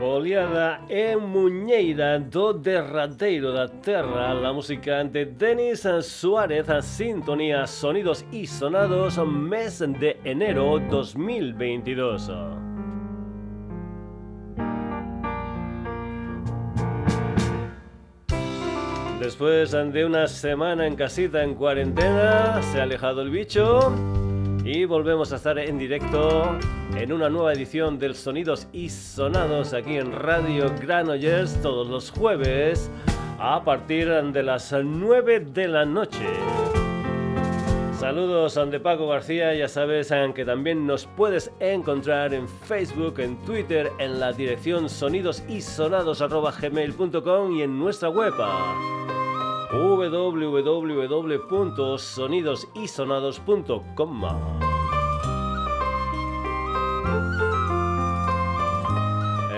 Foliada e Muñeira do derradeiro da terra. La música de Denis Suárez Sintonía, sonidos y sonados Mes de enero 2022 Después de una semana en casita en cuarentena, se ha alejado el bicho y volvemos a estar en directo en una nueva edición del Sonidos y Sonados aquí en Radio Granollers todos los jueves a partir de las 9 de la noche. Saludos de Paco García, ya sabes que también nos puedes encontrar en Facebook, en Twitter, en la dirección sonidosisonados.gmail.com y en nuestra web www.sonidosisonados.com.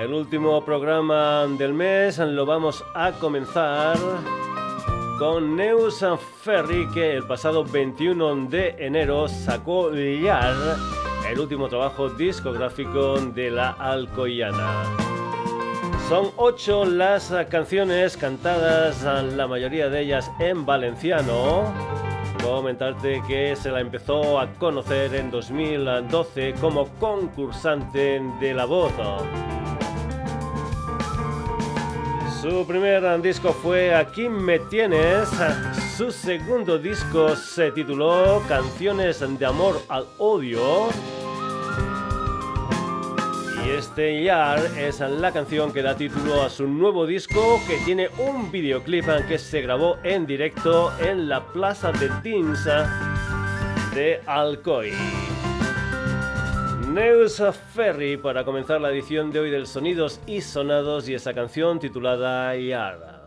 El último programa del mes lo vamos a comenzar con Neus Ferry que el pasado 21 de enero sacó Yar, el último trabajo discográfico de la Alcoyana. Son ocho las canciones cantadas, la mayoría de ellas en valenciano. Comentarte que se la empezó a conocer en 2012 como concursante de La Voz. Su primer disco fue Aquí me tienes. Su segundo disco se tituló Canciones de amor al odio. Y este Yar es la canción que da título a su nuevo disco que tiene un videoclip que se grabó en directo en la Plaza de Tinsa de Alcoy. Neus Ferry para comenzar la edición de hoy del Sonidos y Sonados y esa canción titulada Yar.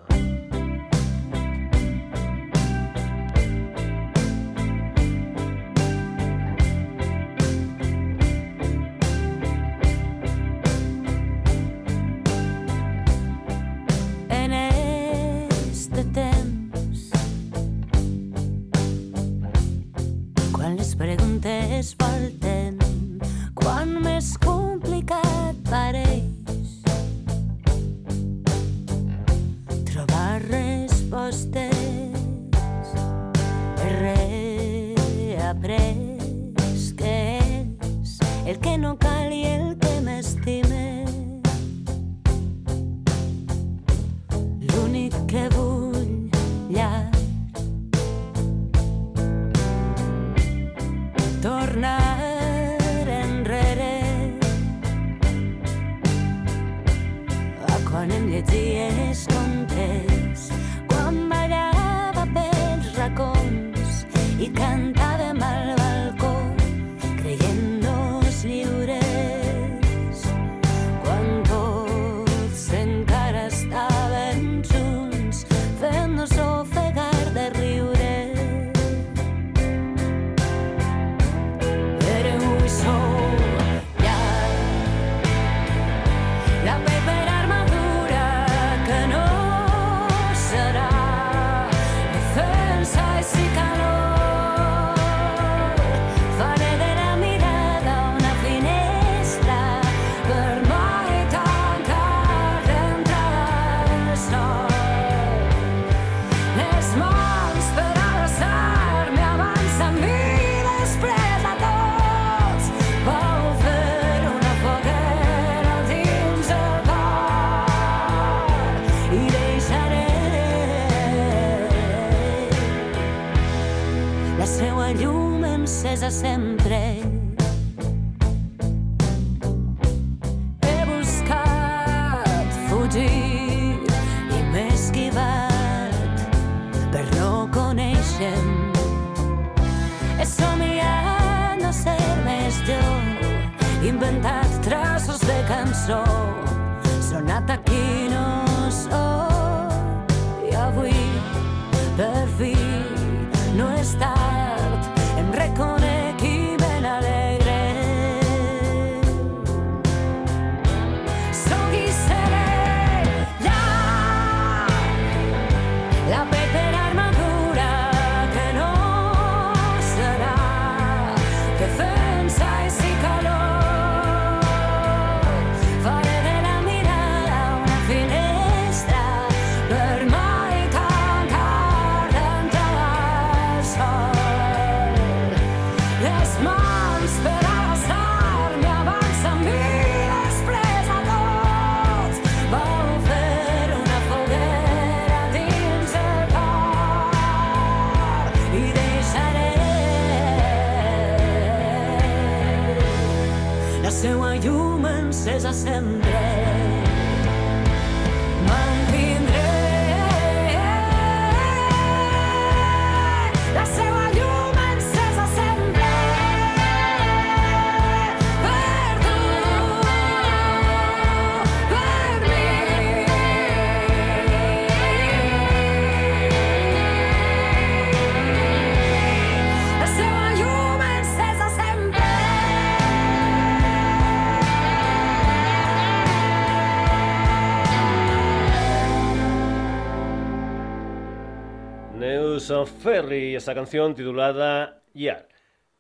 There's still a human, says. Ferry, esa canción titulada Ya.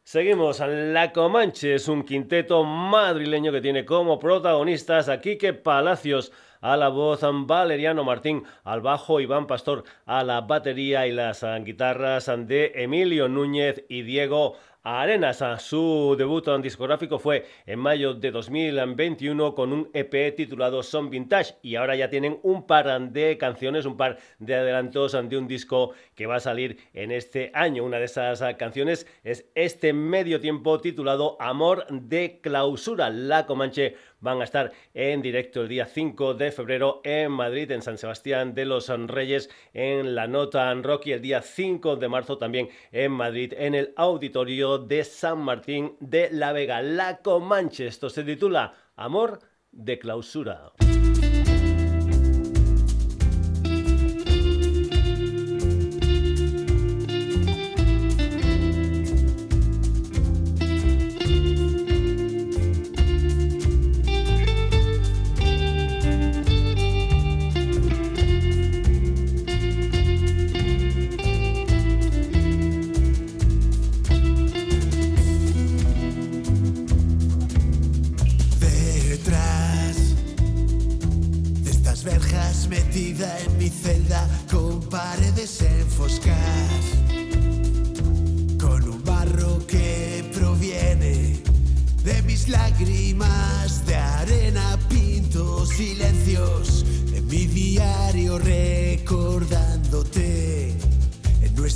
Seguimos, La Comanche es un quinteto madrileño que tiene como protagonistas a Quique Palacios a la voz, Valeriano Martín al bajo, Iván Pastor a la batería y las guitarras de Emilio Núñez y Diego Arenas. Su debut discográfico fue en mayo de 2021 con un EP titulado Son Vintage y ahora ya tienen un par de canciones, un par de adelantos de un disco que va a salir en este año. Una de esas canciones es este medio tiempo titulado Amor de Clausura. La Comanche van a estar en directo el día 5 de febrero en Madrid, en San Sebastián de los Reyes, en la Nota Rocky, el día 5 de marzo también en Madrid, en el auditorio de San Martín de la Vega. La Comanche, esto se titula Amor de Clausura.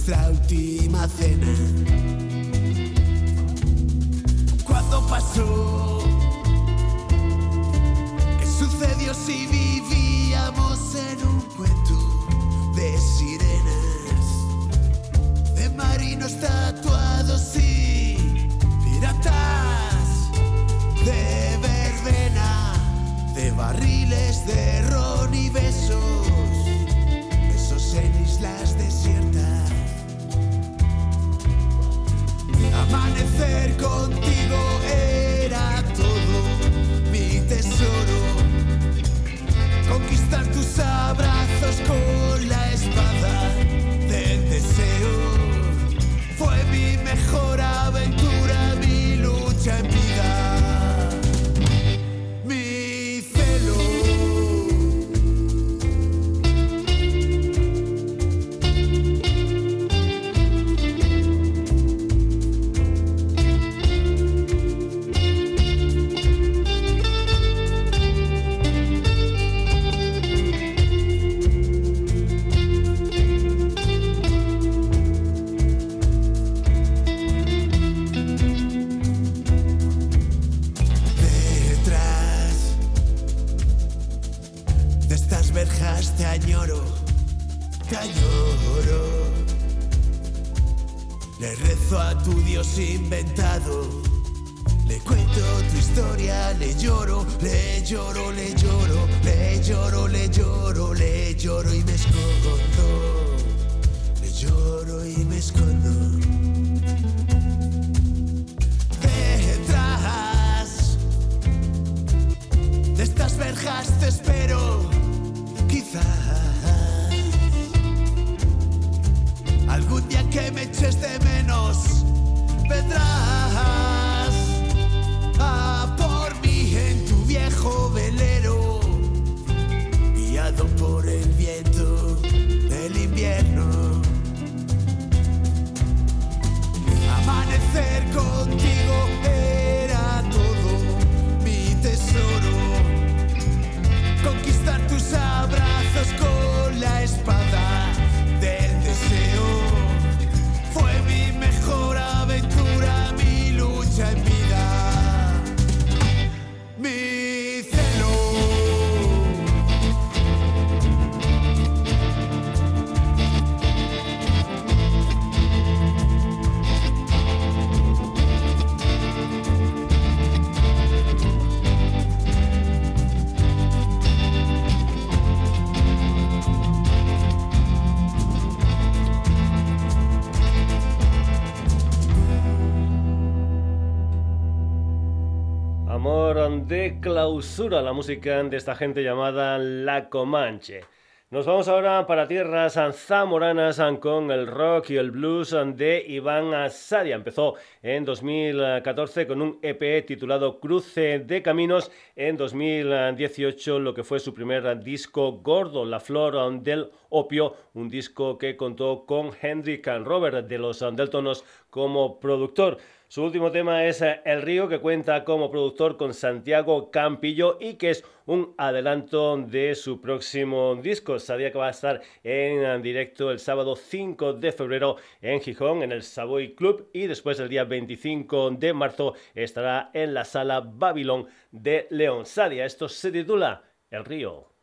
Nuestra última cena. Cuando pasó? ¿Qué sucedió si vivíamos en un marinos tatuados y piratas de verbena, de barriles de ron y besos clausura, la música de esta gente llamada La Comanche. Nos vamos ahora para tierras zamoranas con el rock y el blues de Iván Sadia. Empezó en 2014 con un EP titulado Cruce de Caminos. En 2018 lo que fue su primer disco gordo, La Flor del Opio, un disco que contó con Hendrik Robert de los Deltonos como productor. Su último tema es El Río, que cuenta como productor con Santiago Campillo y que es adelanto de su próximo disco. Sabía que va a estar en directo el sábado 5 de febrero en Gijón, en el Savoy Club, y después el día 25 de marzo estará en la sala Babylon de León. Sadia, esto se titula El Río.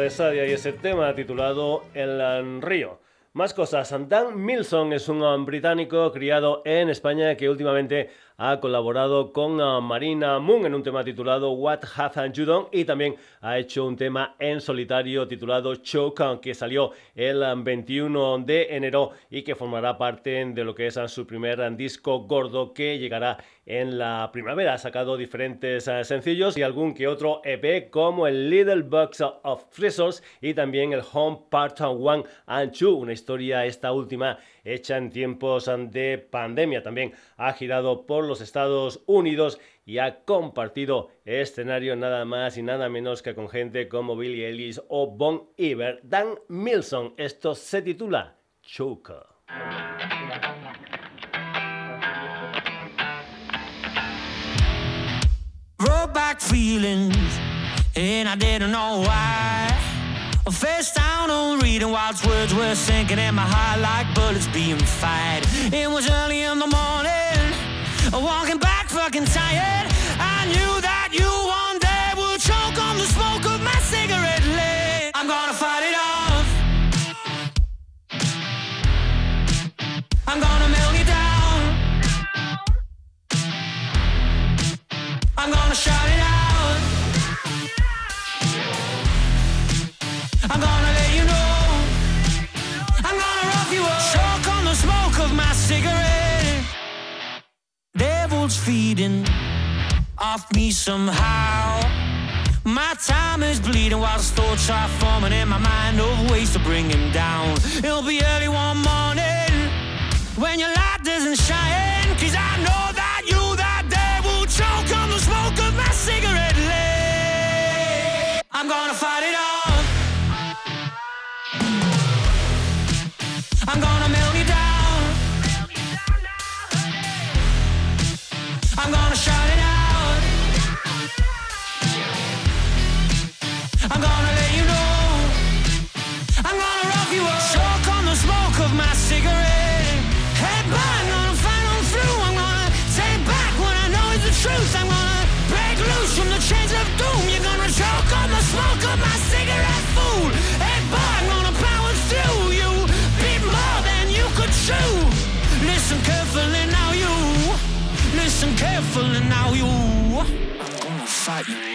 De Sadia y ese tema titulado El Río. Más cosas. Dan Milson es un británico criado en España que últimamente ha colaborado con uh, Marina Moon en un tema titulado What Have You Done y también ha hecho un tema en solitario titulado Choke que salió el 21 um, de enero y que formará parte de lo que es su primer disco gordo que llegará en la primavera. Ha sacado diferentes sencillos y algún que otro EP como el Little Box of Frizzles y también el Home Part 1 and 2, una historia esta última hecha en tiempos de pandemia. También ha girado por los Estados Unidos y ha compartido escenario nada más y nada menos que con gente como Billy Ellis o Bon Iver. Dan Milson, esto se titula Choker. Face down on reading whilst words were sinking in my heart like bullets being fired. It was early in the morning, walking back fucking tired. I knew that you one day would choke on the smoke Devil's feeding off me somehow. My time is bleeding while the thoughts are forming in my mind of ways to bring him down. It'll be early one morning when your light doesn't shine. Cause I know that you that day will choke on the smoke of my cigarette lit. I'm gonna fight it out. Fight.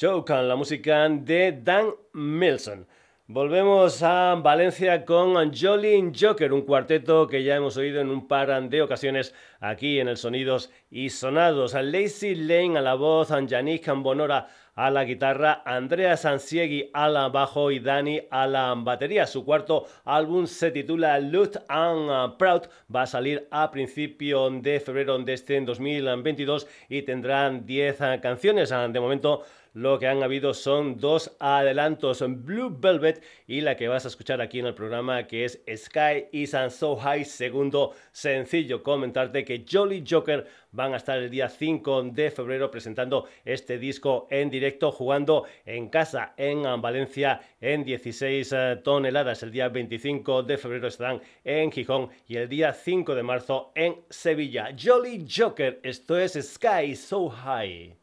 Chocan, la música de Dan Milson. Volvemos a Valencia con Jolly Joker, un cuarteto que ya hemos oído en un par de ocasiones aquí en el Sonidos y Sonados. Lazy Lane a la voz, Yannick Bonora a la guitarra, Andrea Sansiegui a la bajo y Dani a la batería. Su cuarto álbum se titula Loot and Proud, va a salir a principio de febrero de este 2022 y tendrán 10 canciones. De momento lo que han habido son dos adelantos, Blue Velvet y la que vas a escuchar aquí en el programa que es Sky is So High, segundo sencillo. Comentarte que Jolly Joker van a estar el día 5 de febrero presentando este disco en directo, jugando en casa en Valencia en 16 eh, toneladas. El día 25 de febrero estarán en Gijón y el día 5 de marzo en Sevilla. Jolly Joker, esto es Sky So High.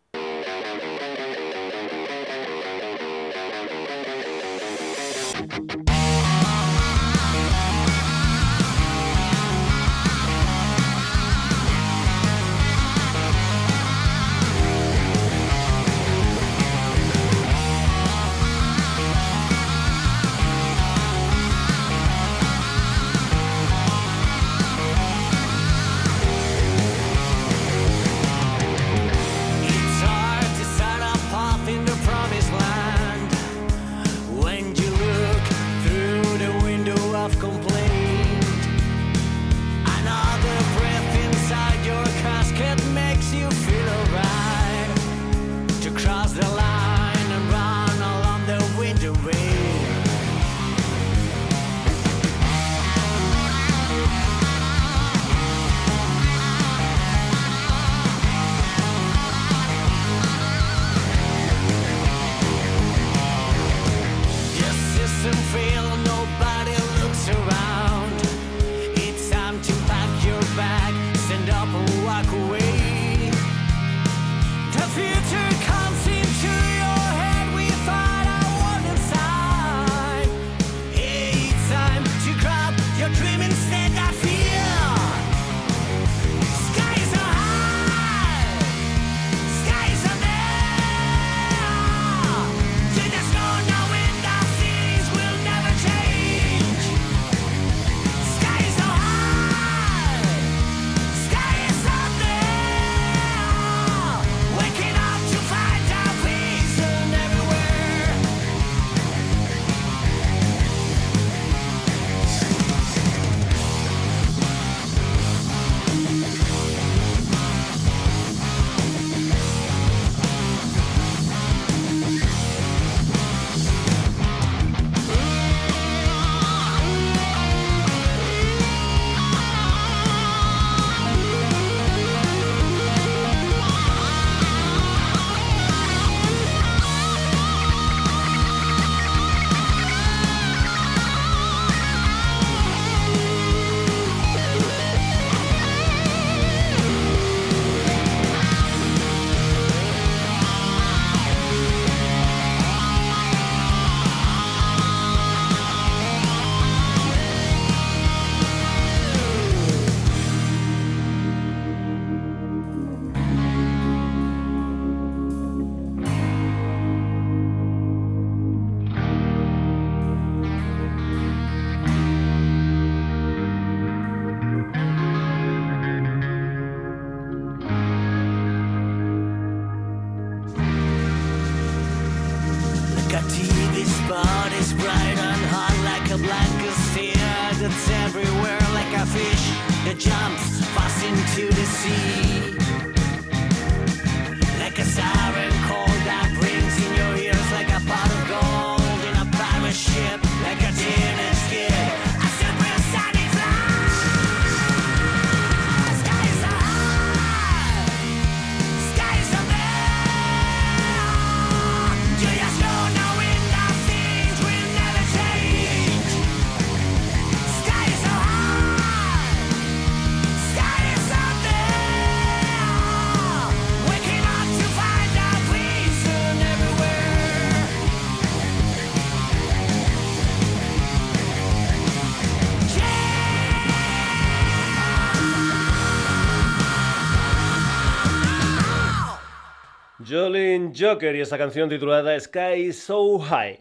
Joker y esta canción titulada Sky So High.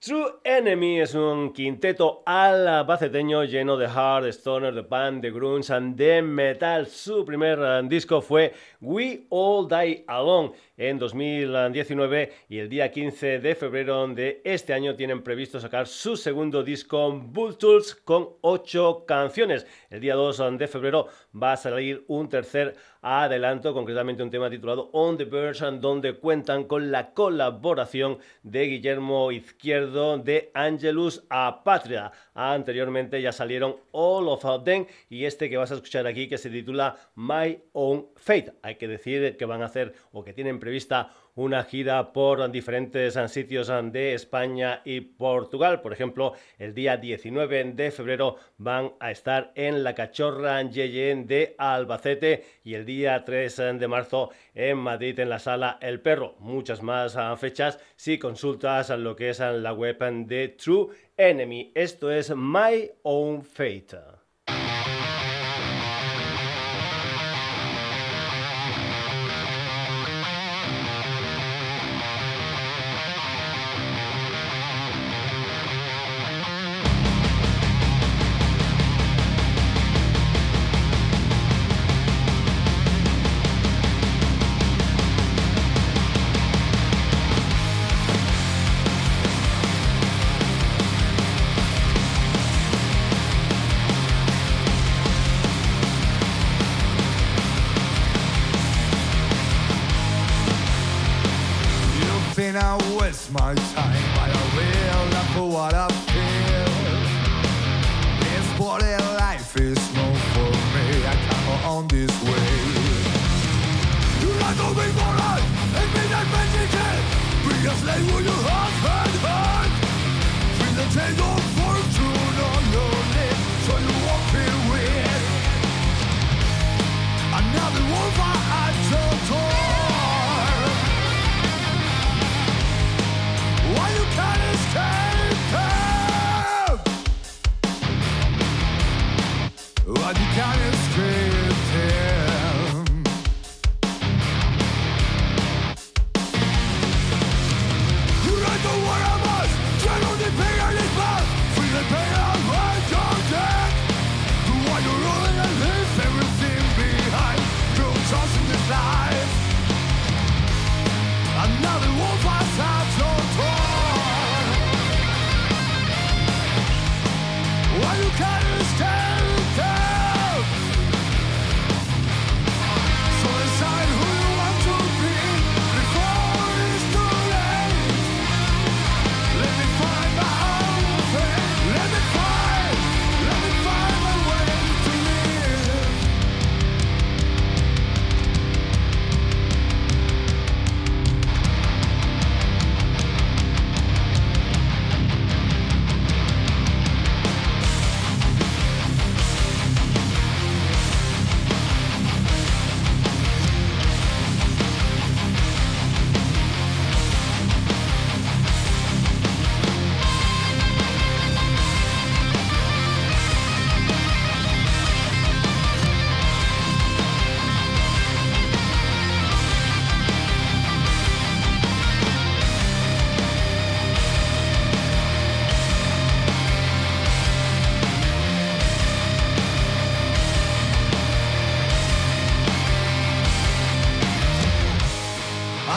True Enemy es un quinteto alabaceteño lleno de hard, stoner, de pan, de grunge and de metal. Su primer eh, disco fue We All Die Alone en 2019 y el día 15 de febrero de este año tienen previsto sacar su segundo disco Bull Tools con ocho canciones. El día 2 de febrero va a salir un tercer adelanto, concretamente un tema titulado On the Verge, donde cuentan con la colaboración de Guillermo Izquierdo de Angelus Apatria. Anteriormente ya salieron All of Them y este que vas a escuchar aquí que se titula My Own Fate. Hay que decir que van a hacer o que tienen prevista una gira por diferentes sitios de España y Portugal. Por ejemplo, el día 19 de febrero van a estar en la Cachorra Yeye de Albacete y el día 3 de marzo en Madrid en la sala El Perro. Muchas más ah, fechas si consultas lo que es la web de True Enemy. Esto es My Own Fate.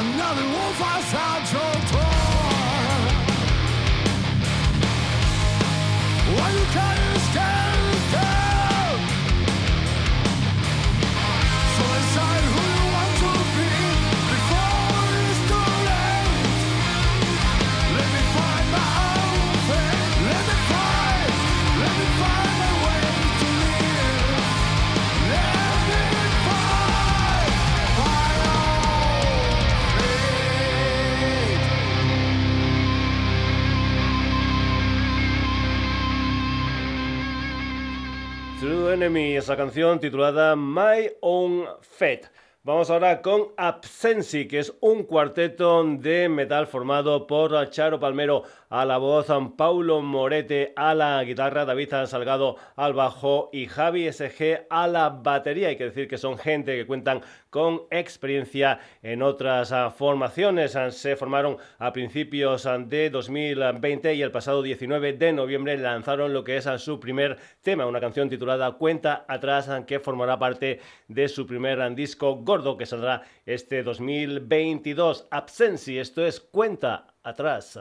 another wolf outside your door. Enemy, esa canción titulada My Own Fate. Vamos ahora con Absensi, que es un cuarteto de metal formado por Charo Palmero a la voz, Paulo Morete a la guitarra, David Salgado al bajo y Javi SG a la batería. Hay que decir que son gente que cuentan con experiencia en otras ah, formaciones. Ah, se formaron a principios ah, de 2020 y el pasado 19 de noviembre lanzaron lo que es su primer tema, una canción titulada Cuenta atrás, que formará parte de su primer disco gordo que saldrá este 2022. Absensi, esto es Cuenta atrás.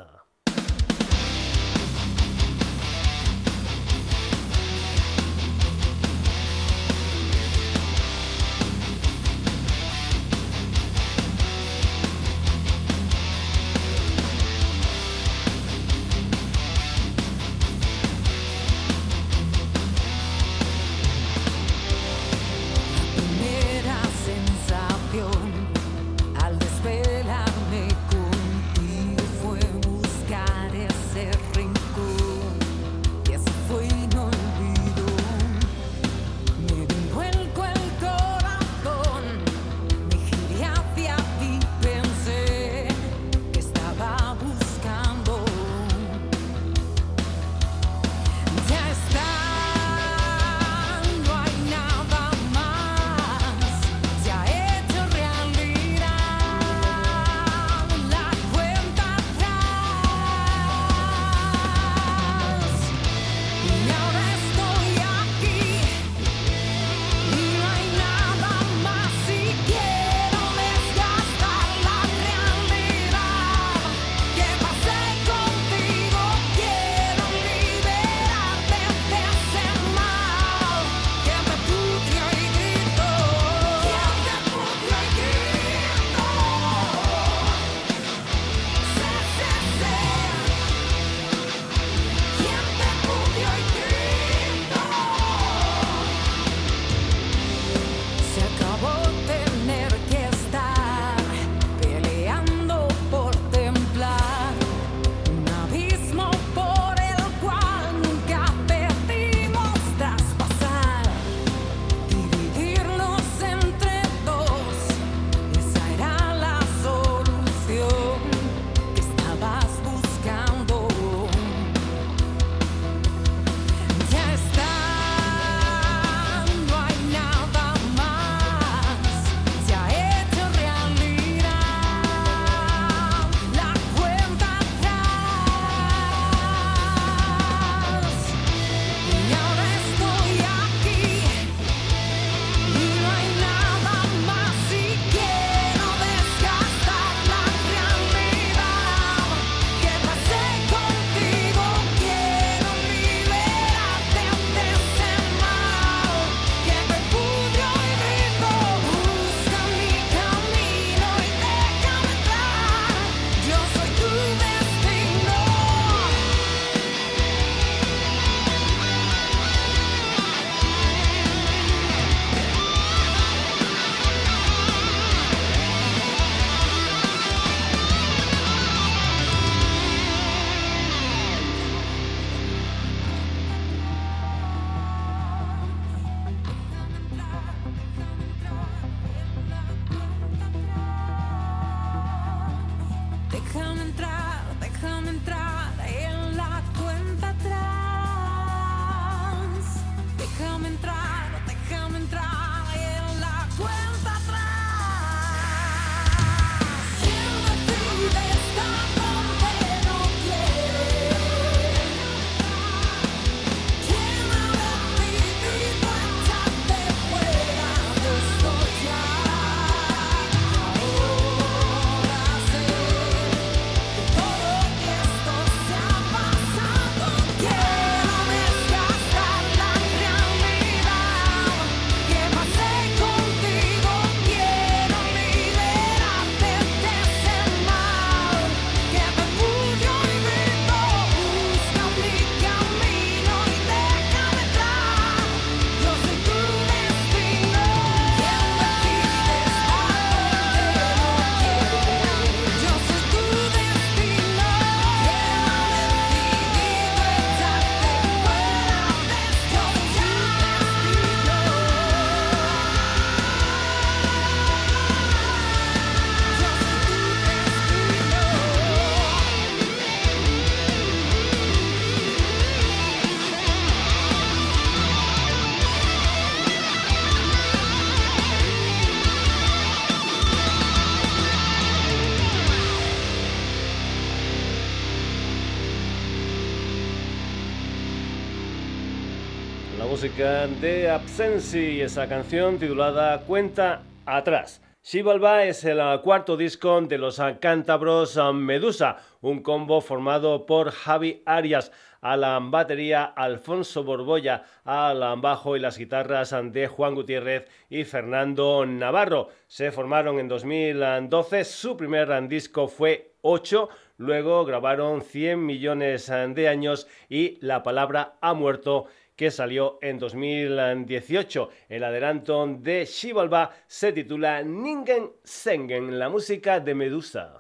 Música de Absensi, esa canción titulada Cuenta atrás. Shivalba es el cuarto disco de los cántabros Medusa, un combo formado por Javi Arias a la batería, Alfonso Borbolla al bajo y las guitarras de Juan Gutiérrez y Fernando Navarro. Se formaron en 2012, su primer disco fue 8, luego grabaron 100 millones de años y La palabra ha muerto que salió en 2018. El adelanto de Shivalba se titula Ningen Sengen, la música de Medusa.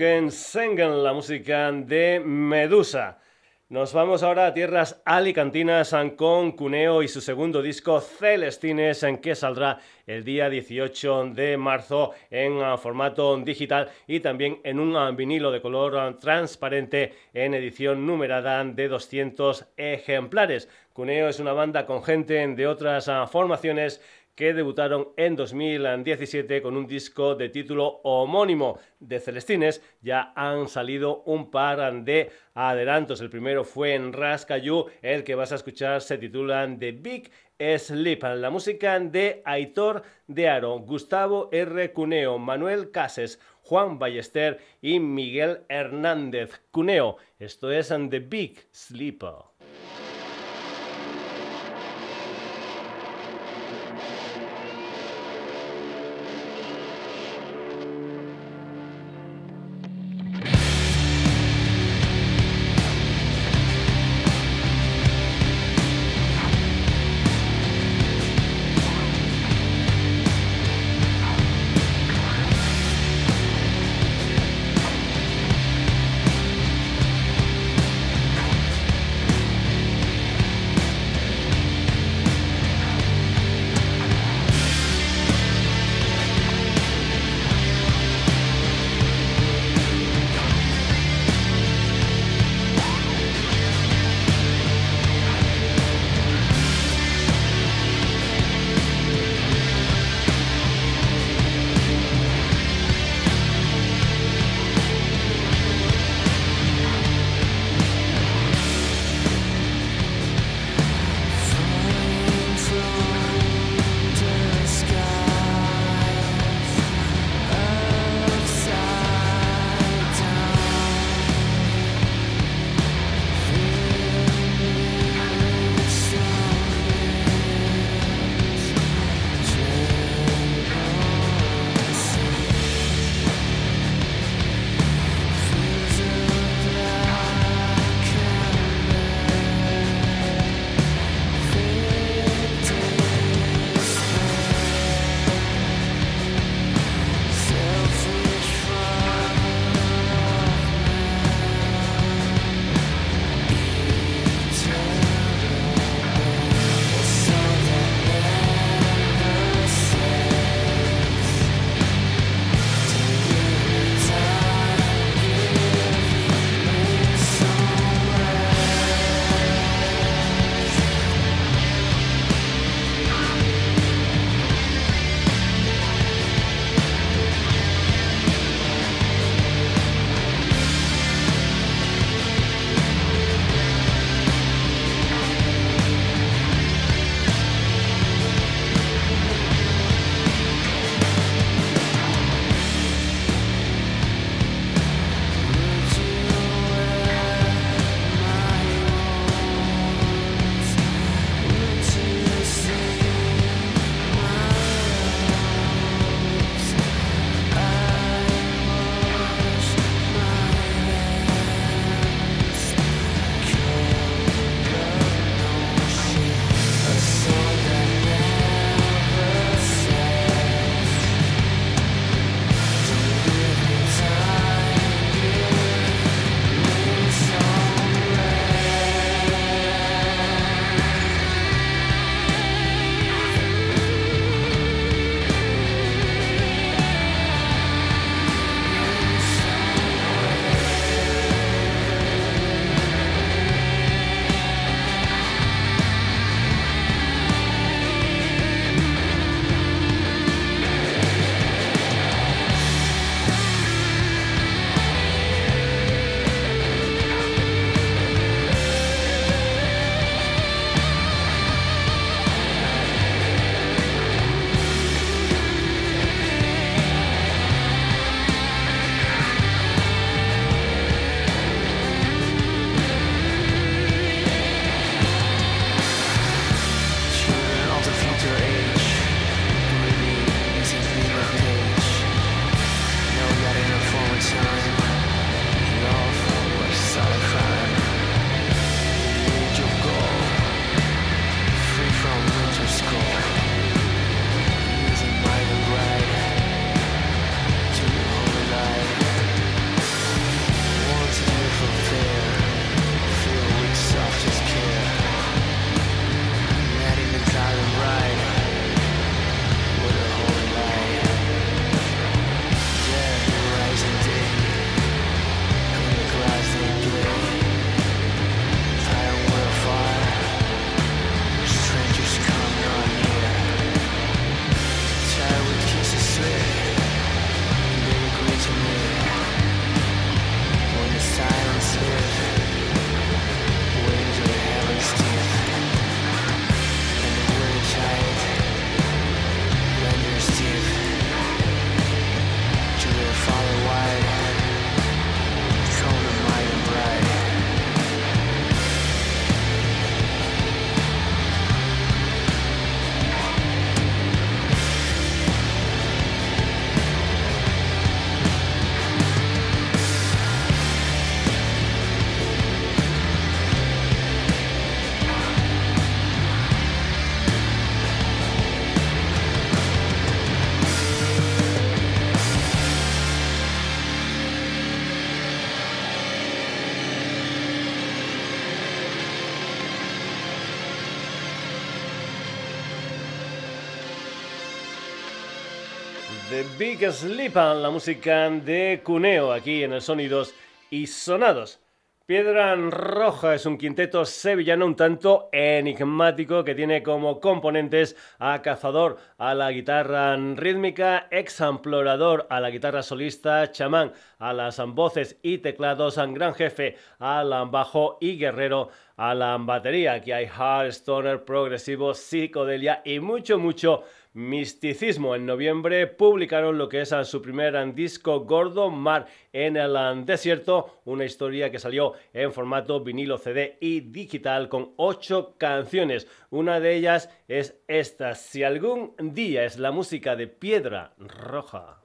Sengen, la música de Medusa. Nos vamos ahora a tierras alicantinas con Cuneo y su segundo disco Celestines, en que saldrá el día 18 de marzo en formato digital y también en un vinilo de color transparente en edición numerada de 200 ejemplares. Cuneo es una banda con gente de otras formaciones que debutaron en 2017 con un disco de título homónimo de Celestines. Ya han salido un par de adelantos. El primero fue en Rascayú, el que vas a escuchar se titula The Big Sleep. La música de Aitor de Aro, Gustavo R. Cuneo, Manuel Cases, Juan Ballester y Miguel Hernández Cuneo. Esto es The Big Sleep. Big Sleep, la música de Cuneo aquí en el Sonidos y Sonados. Piedra Roja es un quinteto sevillano un tanto enigmático que tiene como componentes a Cazador a la guitarra rítmica, Examplorador a la guitarra solista, Chamán a las voces y teclados, Gran Jefe al bajo y Guerrero a la batería. Aquí hay hard, stoner, progresivo, psicodelia y mucho, mucho misticismo. En noviembre publicaron lo que es su primer disco Gordo Mar en el desierto, una historia que salió en formato vinilo CD y digital con ocho canciones. Una de ellas es esta, Si algún día es la música de Piedra Roja.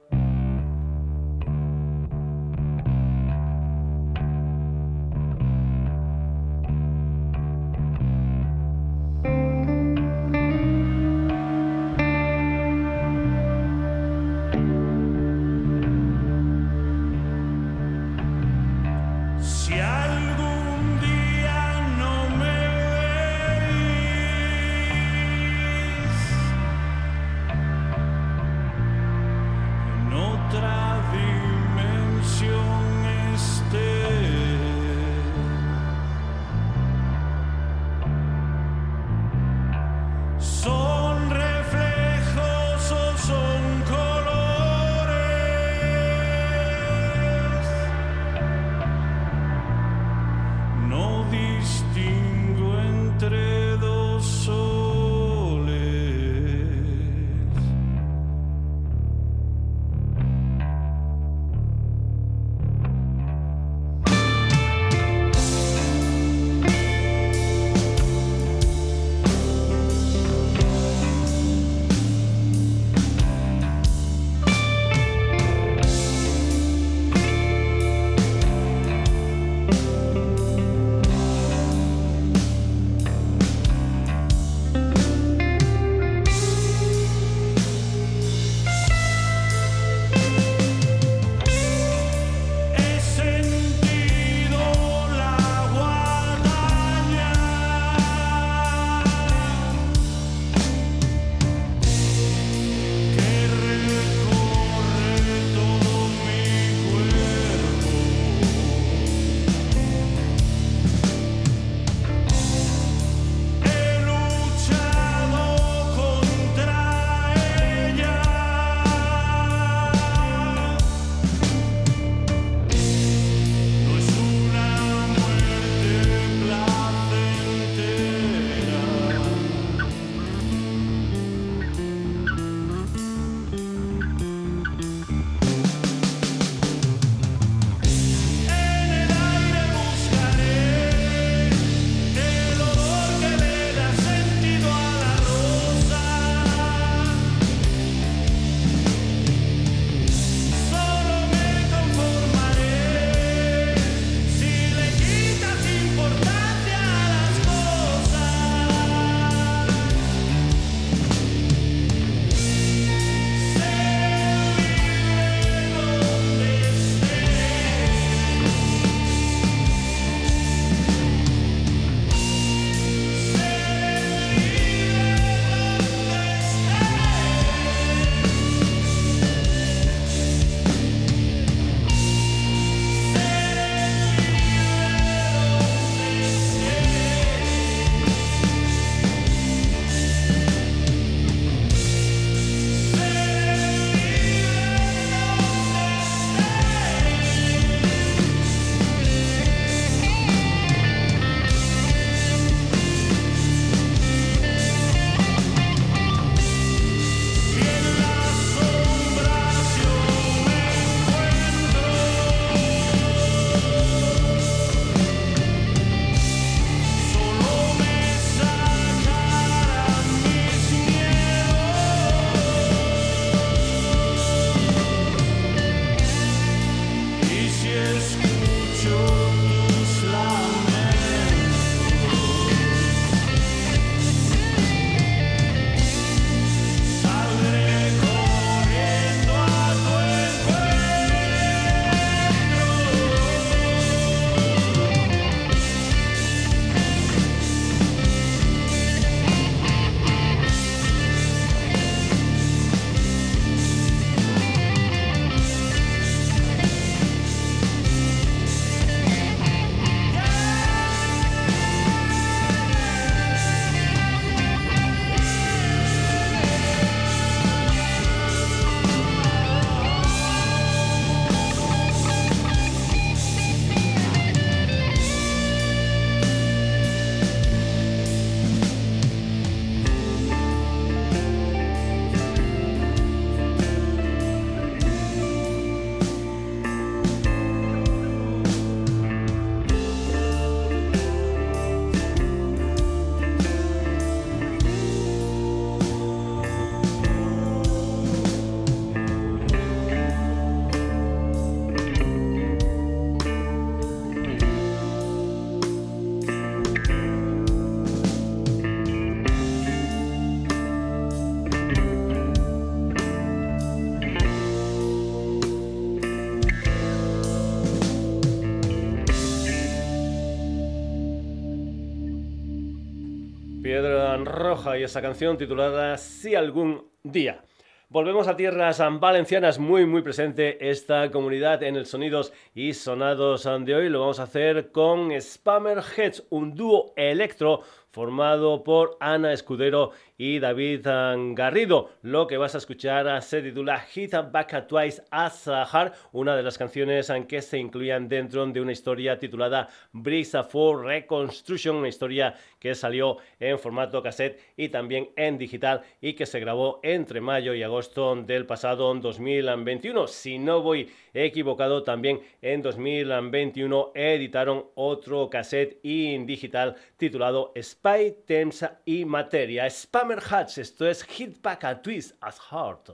Y esa canción titulada Si algún día. Volvemos a tierras valencianas, muy muy presente esta comunidad en el Sonidos y Sonados de hoy. Lo vamos a hacer con Spammer Heads, un dúo electro formado por Ana Escudero y David Garrido. Lo que vas a escuchar se titula Hit Back Twice as Hard, una de las canciones que se incluían dentro de una historia titulada Brisa for Reconstruction, una historia que salió en formato cassette y también en digital y que se grabó entre mayo y agosto del pasado 2021. Si no voy equivocado, también en 2021 editaron otro cassette y digital titulado Spy, Temsa y Materia. Hats, esto es Hit Back a Twist as Heart.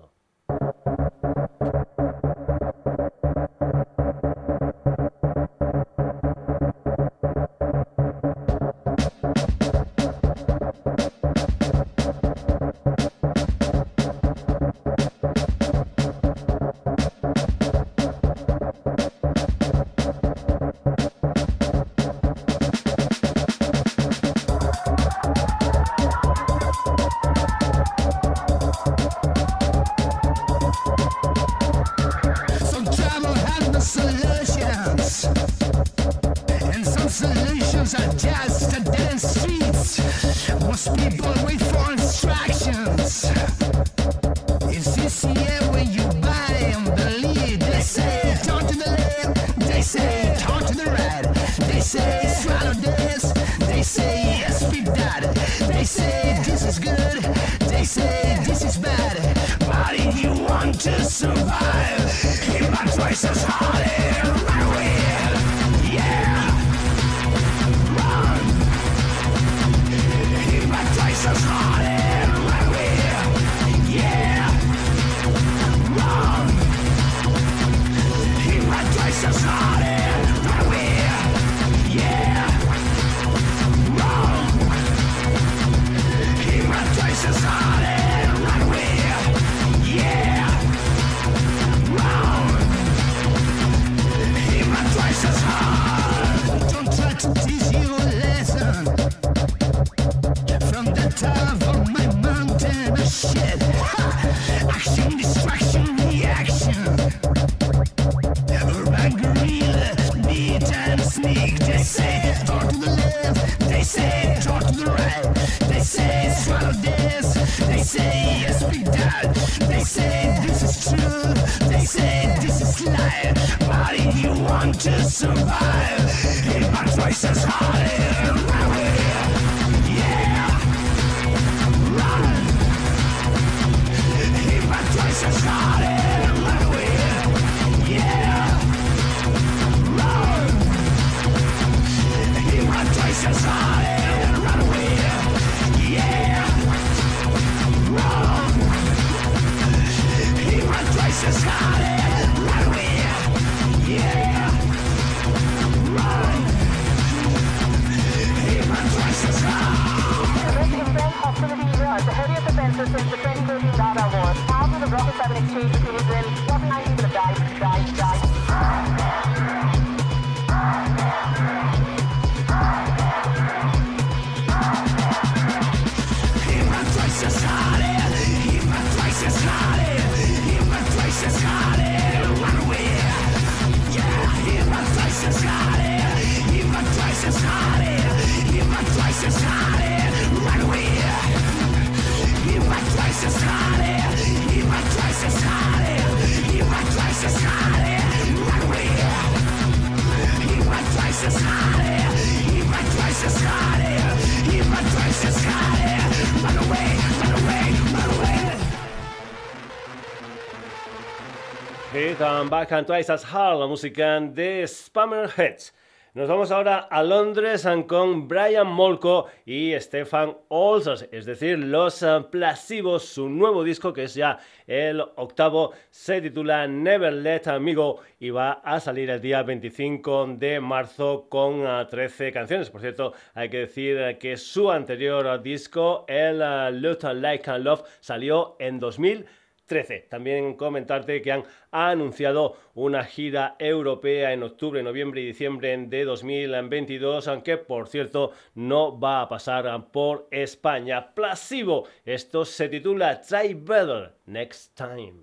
Back and Twice as Hard, la música de Spammer Heads. Nos vamos ahora a Londres con Brian Molko y Stefan Olsos, es decir, Los Plasivos, su nuevo disco que es ya el octavo, se titula Never Let Amigo y va a salir el día 25 de marzo con 13 ah, canciones. Por cierto, hay que decir que su anterior disco, el uh, Like Love, salió en 2000 13. También comentarte que han anunciado una gira europea en octubre, noviembre y diciembre de 2022, aunque por cierto no va a pasar por España. Plasivo, esto se titula Try Better Next Time.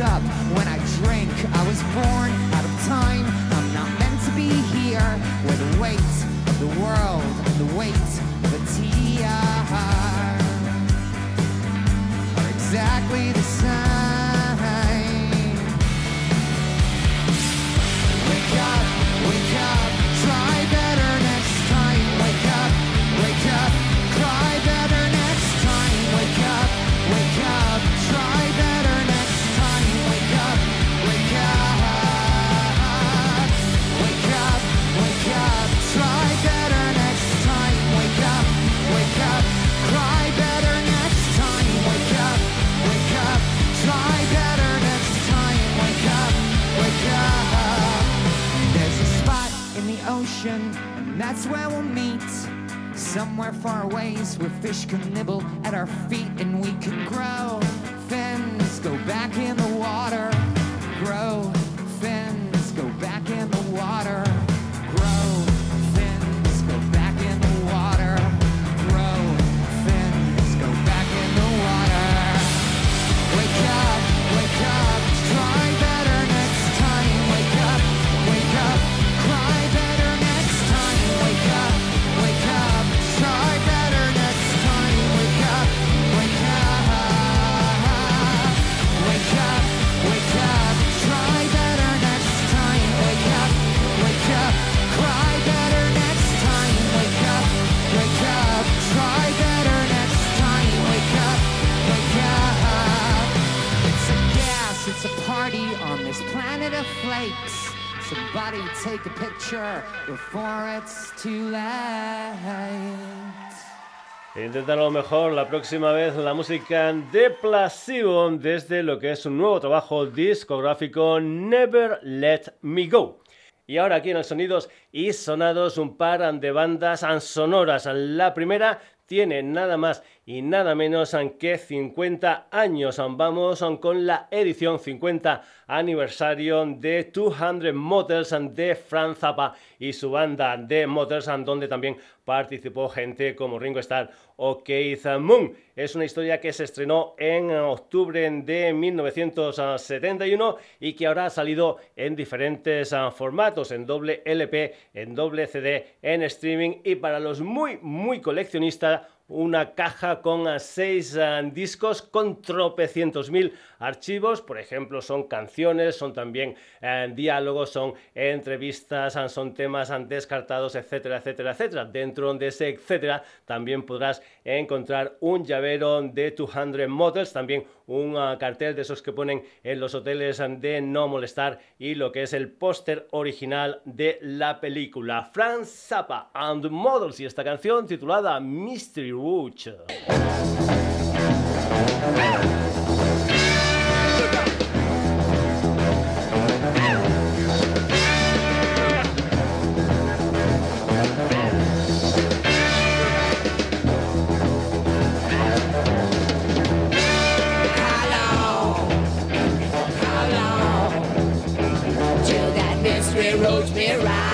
Up when I drink. I was born exactly the Somewhere far away where fish can nibble at our feet and we can grow. Late. lo mejor la próxima vez la música de Placebo desde lo que es un nuevo trabajo discográfico Never Let Me Go. Y ahora aquí en el Sonidos y Sonados un par de bandas sonoras. La primera tiene nada más y nada menos que 50 años. Vamos con la edición 50 aniversario de 200 Motors de Franz Zappa y su banda de Motors, donde también participó gente como Ringo Starr o Keith Moon. Es una historia que se estrenó en octubre de 1971 y que ahora ha salido en diferentes ah, formatos, en doble LP, en doble CD, en streaming y para los muy, muy coleccionistas una caja con seis eh, discos con tropecientos mil archivos, por ejemplo, son canciones, son también eh, diálogos, son entrevistas, son temas descartados, etcétera, etcétera, etcétera. Dentro de ese etcétera también podrás encontrar un llavero de 200 Models, también un cartel de esos que ponen en los hoteles de no molestar y lo que es el póster original de la película. Franz Zappa and Models y esta canción titulada Mystery Rouge. me right.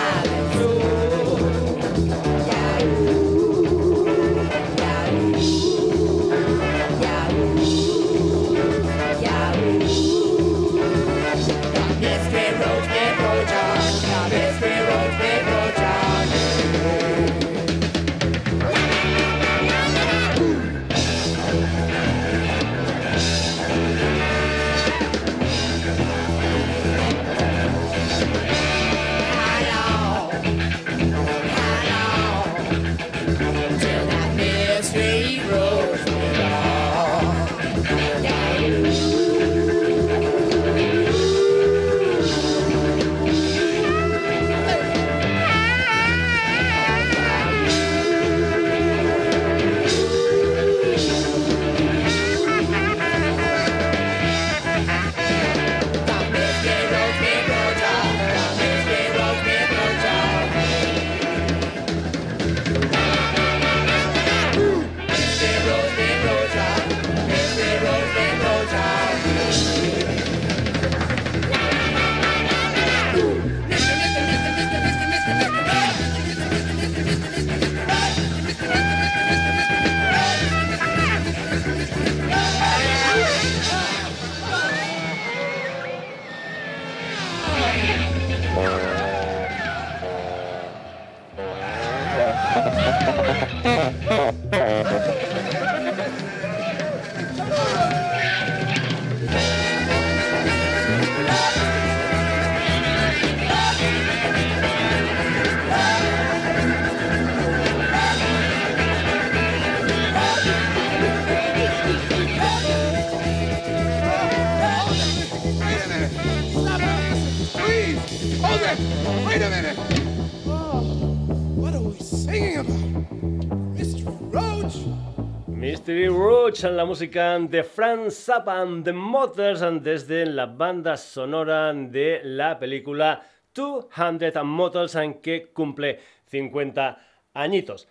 La música de Franz Zappa and the Motors desde la banda sonora de la película 200 Motors que cumple 50 añitos.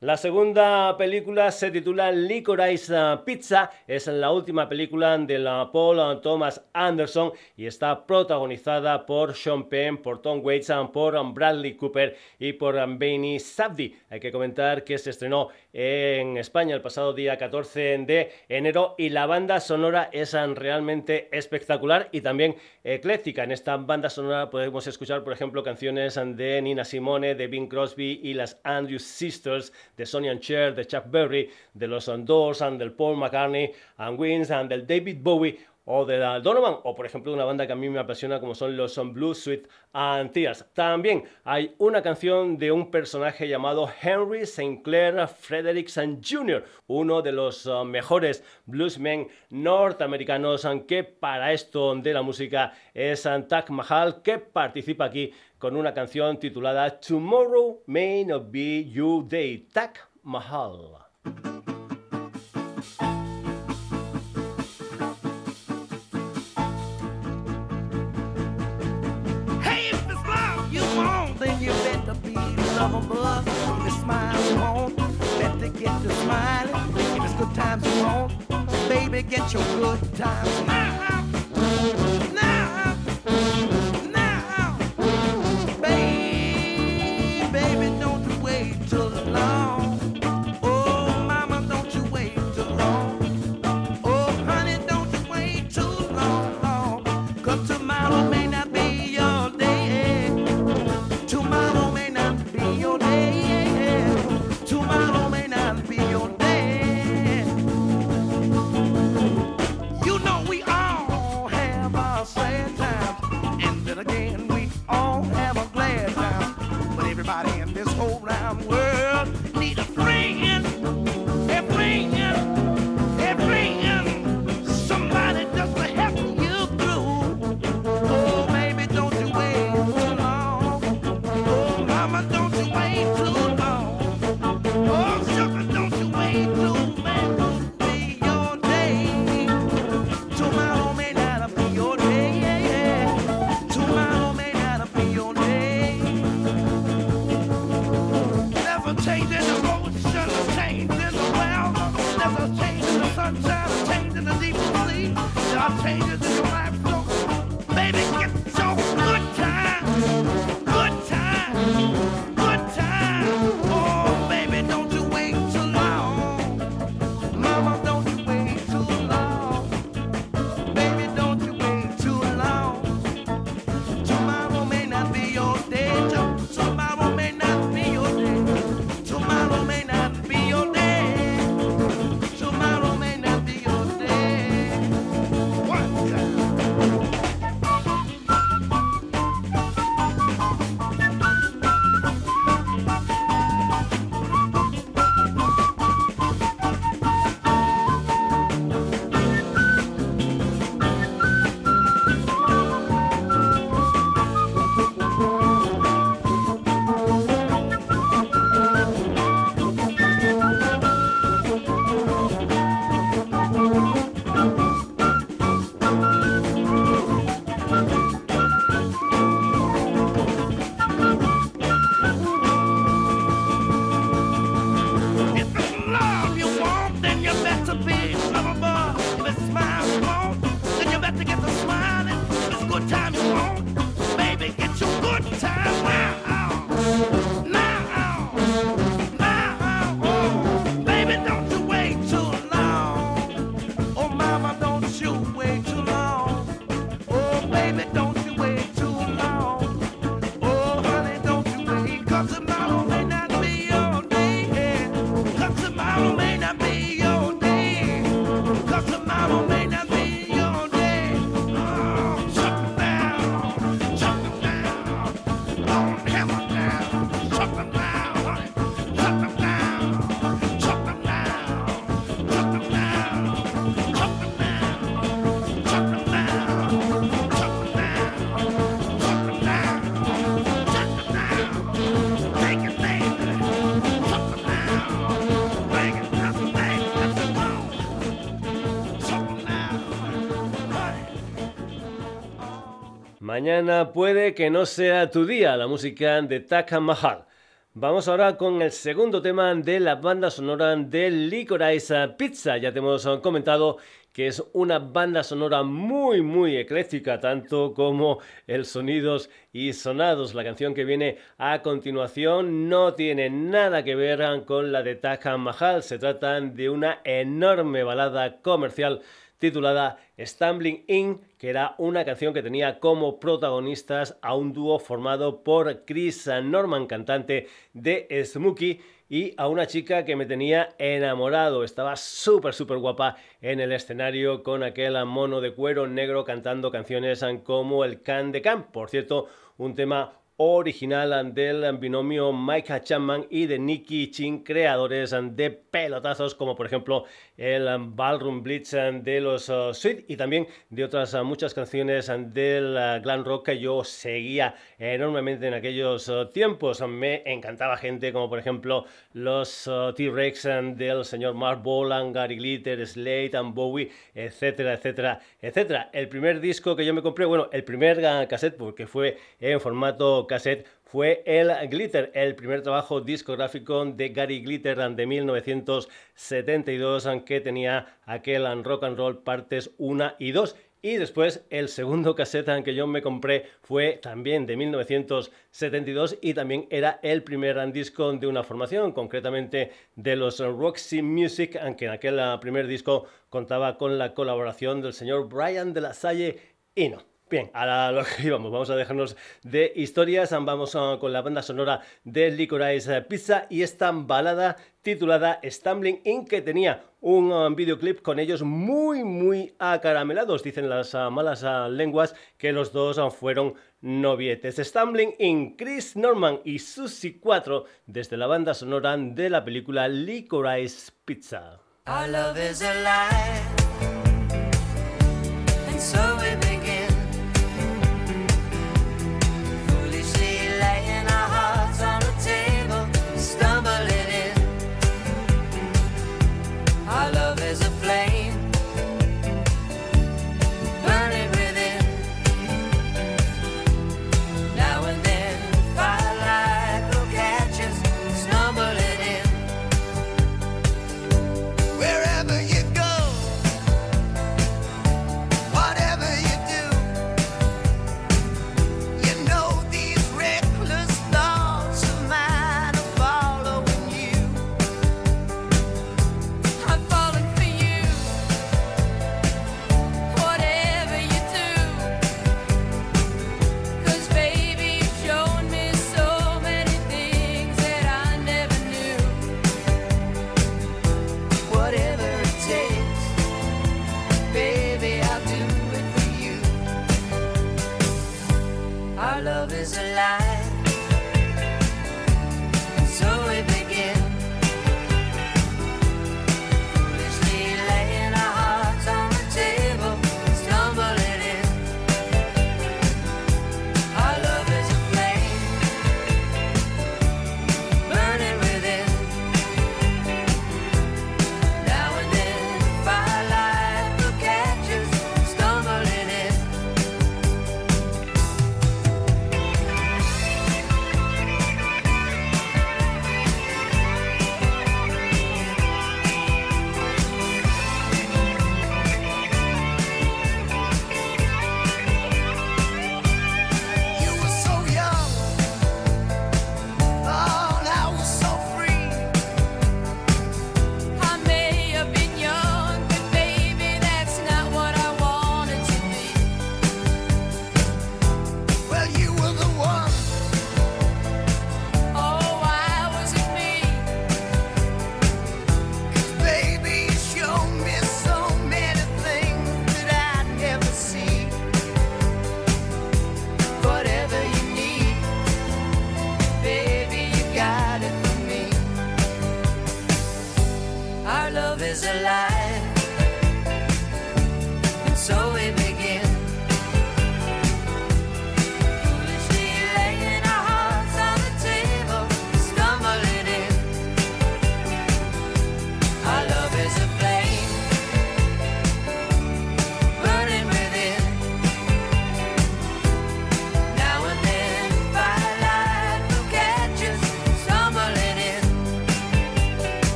La segunda película se titula Licorice Pizza, es la última película de la Paul Thomas Anderson y está protagonizada por Sean Penn, por Tom Waits, por Bradley Cooper y por Benny Sabdi. Hay que comentar que se estrenó en España el pasado día 14 de enero y la banda sonora es realmente espectacular y también ecléctica. En esta banda sonora podemos escuchar, por ejemplo, canciones de Nina Simone, de Bing Crosby y las Andrews Sisters de Sonny and Cher, de Chuck Berry, de los Doors, del Paul McCartney and Wins, and del David Bowie o de la Donovan, o por ejemplo una banda que a mí me apasiona como son los Blue Sweet and Tears. También hay una canción de un personaje llamado Henry St. Clair Frederickson Jr., uno de los uh, mejores bluesmen norteamericanos, aunque para esto de la música es Tak Mahal, que participa aquí con una canción titulada Tomorrow May Not Be Your Day, Tak Mahal. Get your good times Mañana puede que no sea tu día, la música de Taka Mahal. Vamos ahora con el segundo tema de la banda sonora de Licorice Pizza. Ya te hemos comentado que es una banda sonora muy muy ecléctica, tanto como el sonidos y sonados. La canción que viene a continuación no tiene nada que ver con la de Taka Mahal, se trata de una enorme balada comercial titulada Stumbling In, que era una canción que tenía como protagonistas a un dúo formado por Chris Norman, cantante de Smokey, y a una chica que me tenía enamorado. Estaba súper, súper guapa en el escenario con aquel mono de cuero negro cantando canciones como el Can de Can. Por cierto, un tema original del binomio Mike Chapman y de Nicky Chin, creadores de pelotazos como por ejemplo el Ballroom Blitz de los uh, Sweet y también de otras uh, muchas canciones del uh, glam rock que yo seguía enormemente en aquellos tiempos. Me encantaba gente como por ejemplo los T-Rex del señor Mark Bolan, Gary Glitter, Slade and Bowie, etcétera, etcétera, etcétera. El primer disco que yo me compré, bueno, el primer cassette porque fue en formato cassette fue el Glitter, el primer trabajo discográfico de Gary Glitter de 1972, que tenía aquel rock and roll partes 1 y 2. Y después el segundo cassette que yo me compré fue también de 1972 y también era el primer disco de una formación, concretamente de los Roxy Music, aunque en aquel primer disco contaba con la colaboración del señor Brian de la Salle y no. Bien, ahora lo que íbamos, vamos a dejarnos de historias, vamos ah, con la banda sonora de Licorice Pizza y esta balada titulada Stumbling In que tenía un ah, videoclip con ellos muy muy acaramelados, dicen las ah, malas lenguas que los dos fueron novietes. Stumbling In, Chris Norman y Susie 4 desde la banda sonora de la película Licorice Pizza.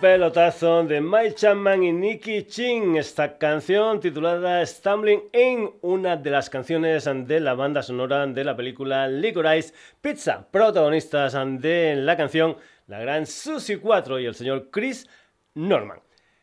Pelotazo de Mike Chapman y Nicky Ching. Esta canción titulada Stumbling in, una de las canciones de la banda sonora de la película Licorice Pizza. Protagonistas de la canción, la gran Susie 4 y el señor Chris Norman.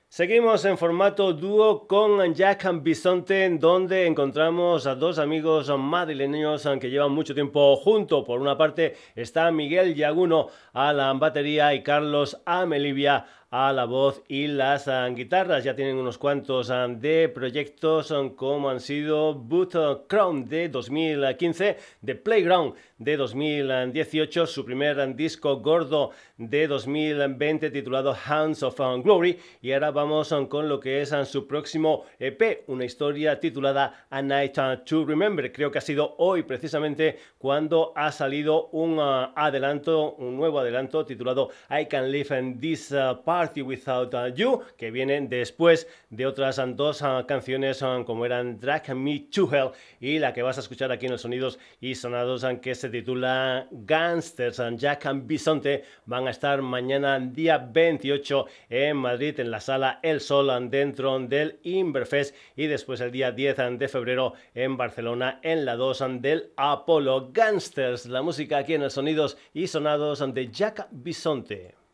Seguimos en formato dúo con Jack Bisonte, donde encontramos a dos amigos madrileños que llevan mucho tiempo juntos. Por una parte está Miguel Yaguno a la batería y Carlos Amelivia a la voz y las ah, guitarras. Ya tienen unos cuantos ah, de proyectos ah, como han sido Boot Crown de 2015, The Playground de 2018, su primer disco gordo de 2020 titulado Hands of Glory y ahora vamos con lo que es su próximo EP, una historia titulada A Night to Remember. Creo que ha sido hoy precisamente cuando ha salido un adelanto, un nuevo adelanto titulado I Can Live in This Part Party Without You, que vienen después de otras dos ah, canciones ah, como eran Drag Me to Hell y la que vas a escuchar aquí en los sonidos y sonados ah, que se titula Gangsters. Jack and Bisonte van a estar mañana día 28 en Madrid en la sala El Sol dentro del Inverfest y después el día 10 de febrero en Barcelona en la 2 del Apollo Gangsters. La música aquí en los sonidos y sonados de Jack Bisonte.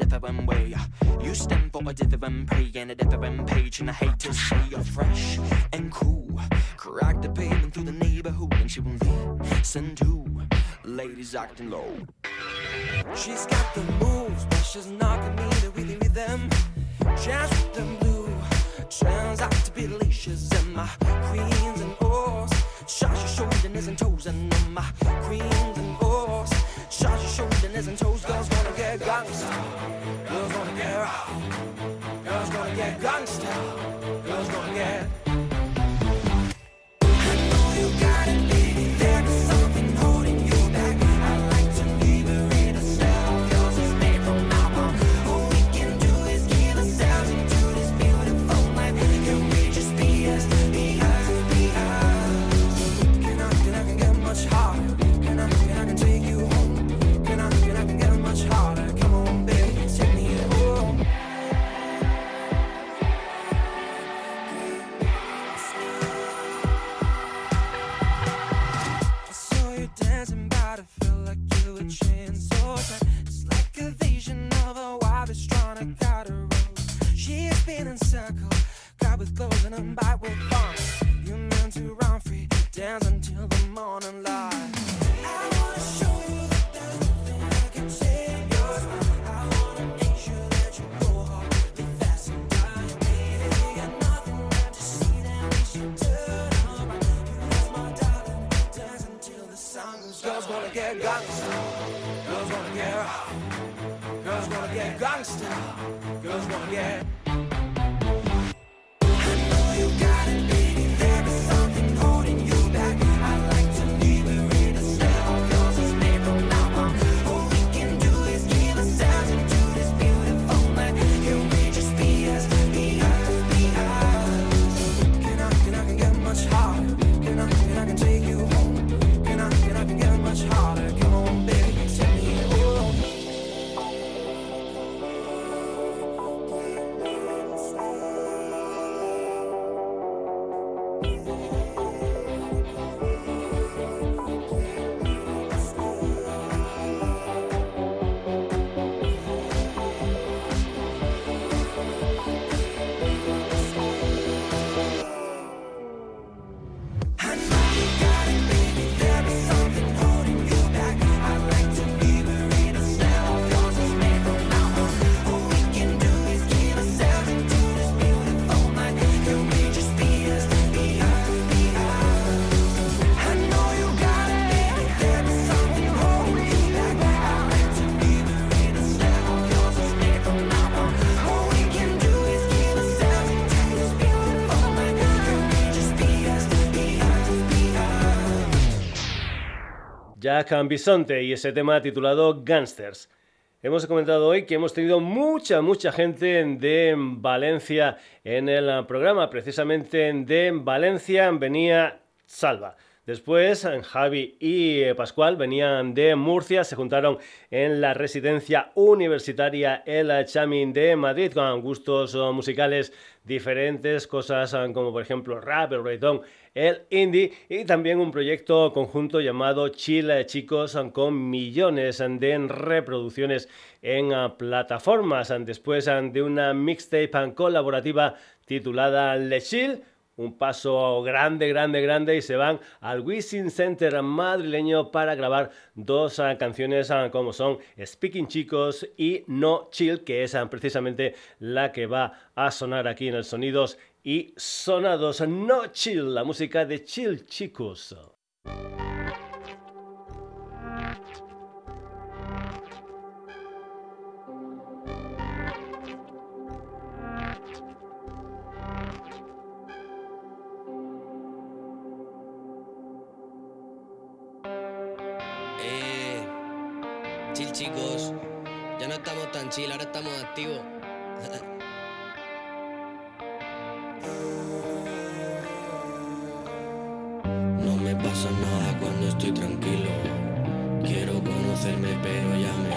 A different way. You stand for a different pay and a different page, and I hate to say you're fresh and cool. Crack the pavement through the neighborhood, and she won't listen to ladies acting low. She's got the moves, but she's not committed with the rhythm. With the blue turns out to be delicious, and my queens and oars. Shot your shoulders and toes, and my queens and oars. Shot your shoulders and toes, girls gonna get gangsta. Girls gonna get rough. Girls gonna get gangsta. spinning circle. God with clothes and I'm back. You meant to run free, dance until the morning light. I wanna show you that there's nothing I can take yours. I wanna make sure that you go hard, fast and die. Baby, got nothing left to see that we should turn up. You my darling, dance until the sun goes down. Girls wanna get gangsta, girls wanna get. Girls wanna get gangsta, girls wanna get. Bisonte y ese tema titulado Gangsters. Hemos comentado hoy que hemos tenido mucha, mucha gente de Valencia en el programa. Precisamente de Valencia venía Salva. Después, Javi y eh, Pascual venían de Murcia, se juntaron en la residencia universitaria El Chamin de Madrid con gustos eh, musicales diferentes, cosas eh, como por ejemplo rap, el reggaeton, el indie y también un proyecto conjunto llamado Chile Chicos con millones de reproducciones en plataformas. Después de una mixtape colaborativa titulada Le Chill, un paso grande, grande, grande y se van al Wisin Center madrileño para grabar dos ah, canciones ah, como son Speaking Chicos y No Chill, que es ah, precisamente la que va a sonar aquí en el Sonidos y Sonados. No Chill, la música de Chill Chicos. Activos. No me pasa nada cuando estoy tranquilo. Quiero conocerme, pero ya me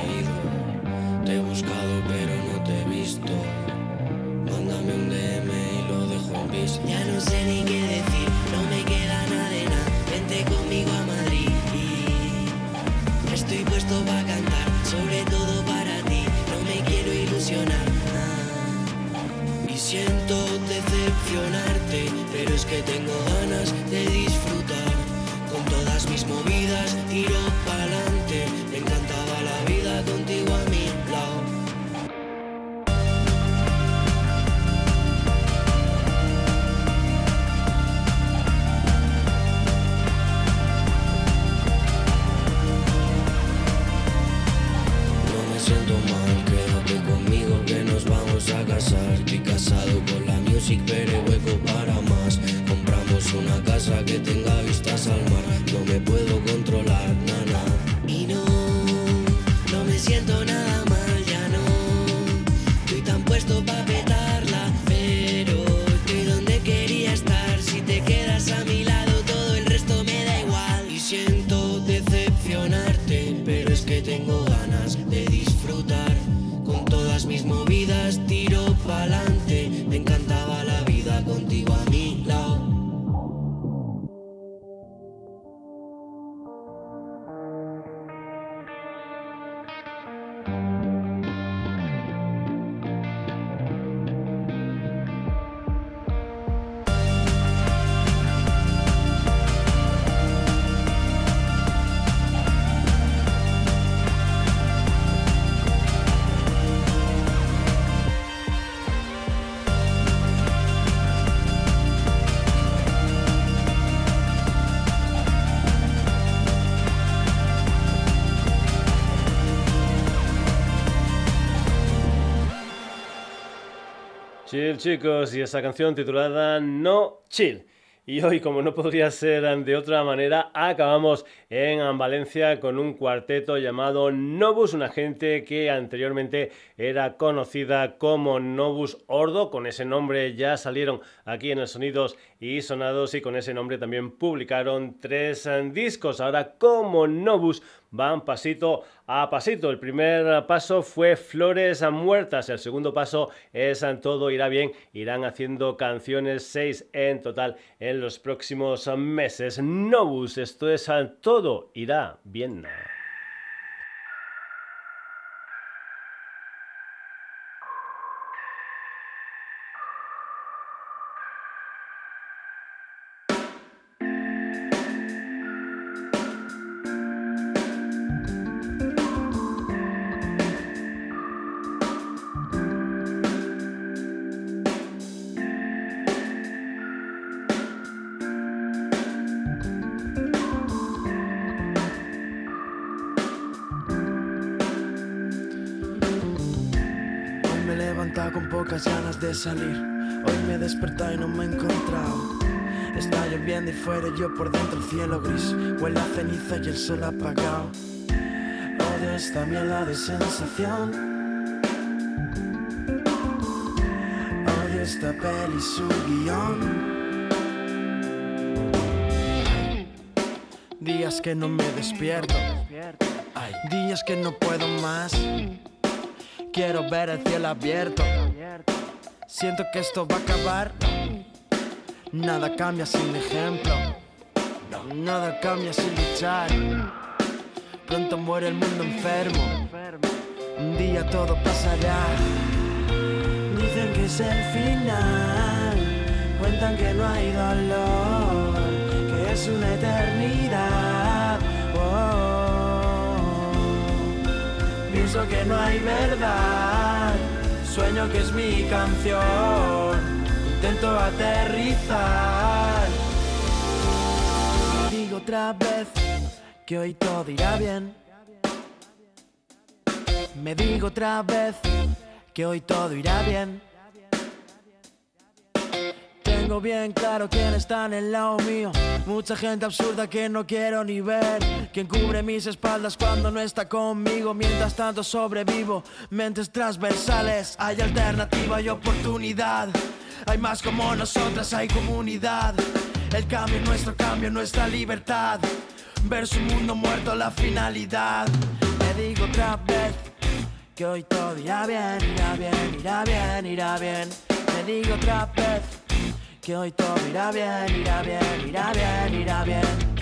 decepcionarte, pero es que tengo ganas de disfrutar. Con todas mis movidas Chill chicos y esa canción titulada No Chill. Y hoy, como no podría ser de otra manera, acabamos en Valencia con un cuarteto llamado Novus, una gente que anteriormente era conocida como Novus Ordo. Con ese nombre ya salieron aquí en el Sonidos y Sonados y con ese nombre también publicaron tres discos. Ahora como Novus van pasito a pasito. El primer paso fue Flores Muertas, el segundo paso es Todo irá bien. Irán haciendo canciones, seis en total en los próximos meses. Novus, esto es Todo irá bien. De salir. Hoy me he despertado y no me he encontrado. Está lloviendo y fuera yo por dentro el cielo gris. Huele a ceniza y el sol apagado. Odio esta mierda de sensación. Odio esta peli su guion. Días que no me despierto. Hay días que no puedo más. Quiero ver el cielo abierto. Siento que esto va a acabar. Nada cambia sin ejemplo. Nada cambia sin luchar. Pronto muere el mundo enfermo. Un día todo pasará. Dicen que es el final. Cuentan que no hay dolor. Que es una eternidad. Oh. Pienso que no hay verdad. Sueño que es mi canción. Intento aterrizar. Digo otra vez que hoy todo irá bien. Me digo otra vez que hoy todo irá bien. Tengo bien claro quién está en el lado mío. Mucha gente absurda que no quiero ni ver. Quien cubre mis espaldas cuando no está conmigo. Mientras tanto sobrevivo. Mentes transversales. Hay alternativa y oportunidad. Hay más como nosotras, hay comunidad. El cambio, nuestro cambio, nuestra libertad. Ver su mundo muerto, la finalidad. Me digo otra vez que hoy todo irá bien, irá bien, irá bien, irá bien. Me digo otra vez que hoy todo irá bien, irá bien, irá bien, irá bien.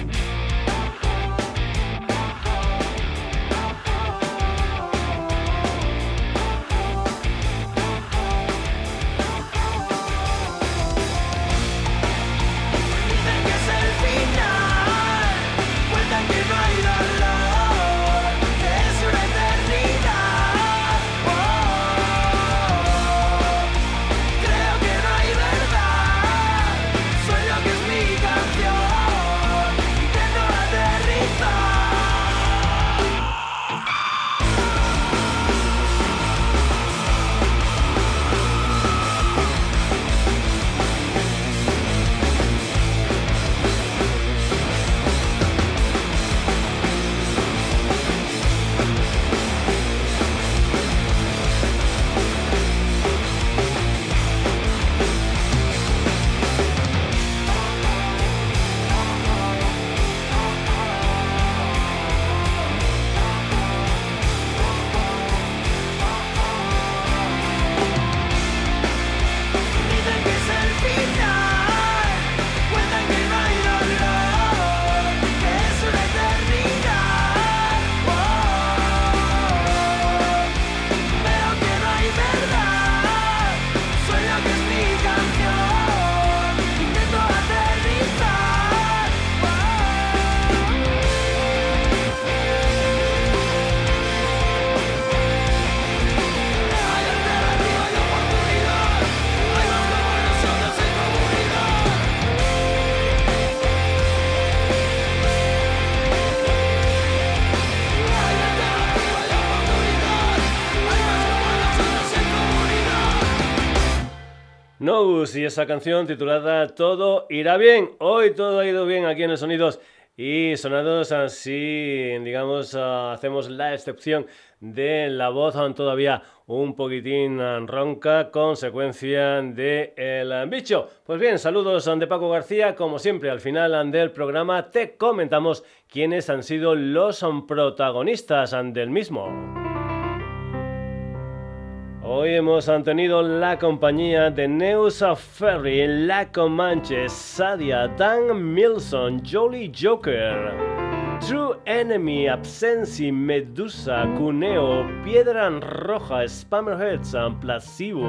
Y esa canción titulada Todo irá bien. Hoy todo ha ido bien aquí en el Sonidos y Sonados. Así, digamos, ah, hacemos la excepción de la voz todavía un poquitín ah, ronca, consecuencia de el bicho. Pues bien, saludos ah, de Paco García. Como siempre, al final del programa te comentamos quiénes han sido los protagonistas del mismo. Hoy hemos tenido la compañía de Neusa Ferry, La Comanche, Sadia, Dan Milson, Jolly Joker, True Enemy, Absensi, Medusa, Cuneo, Piedra Roja, Spammerheads, Placebo.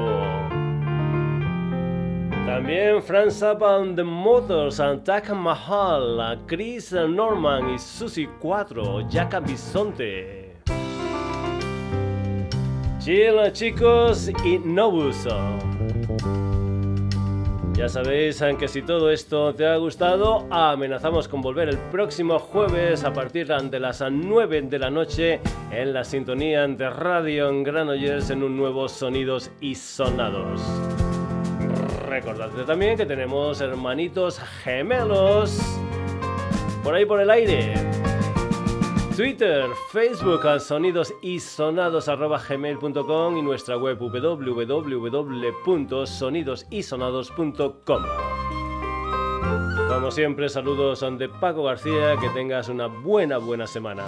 También Franz Zappa and the Motors, Taj Mahal, Chris Norman y Susie 4, Jaca Bisonte. Chill chicos y Nobus. Ya sabéis eh, que si todo esto te ha gustado, amenazamos con volver el próximo jueves a partir de las 9 de la noche en la sintonía de Radio en Granollers en un nuevo Sonidos y Sonados. Recordad también que tenemos hermanitos gemelos por ahí por el aire. Twitter, Facebook, a sonidos y gmail.com y nuestra web www.sonidosysonados.com. Como siempre, saludos de Paco García, que tengas una buena, buena semana.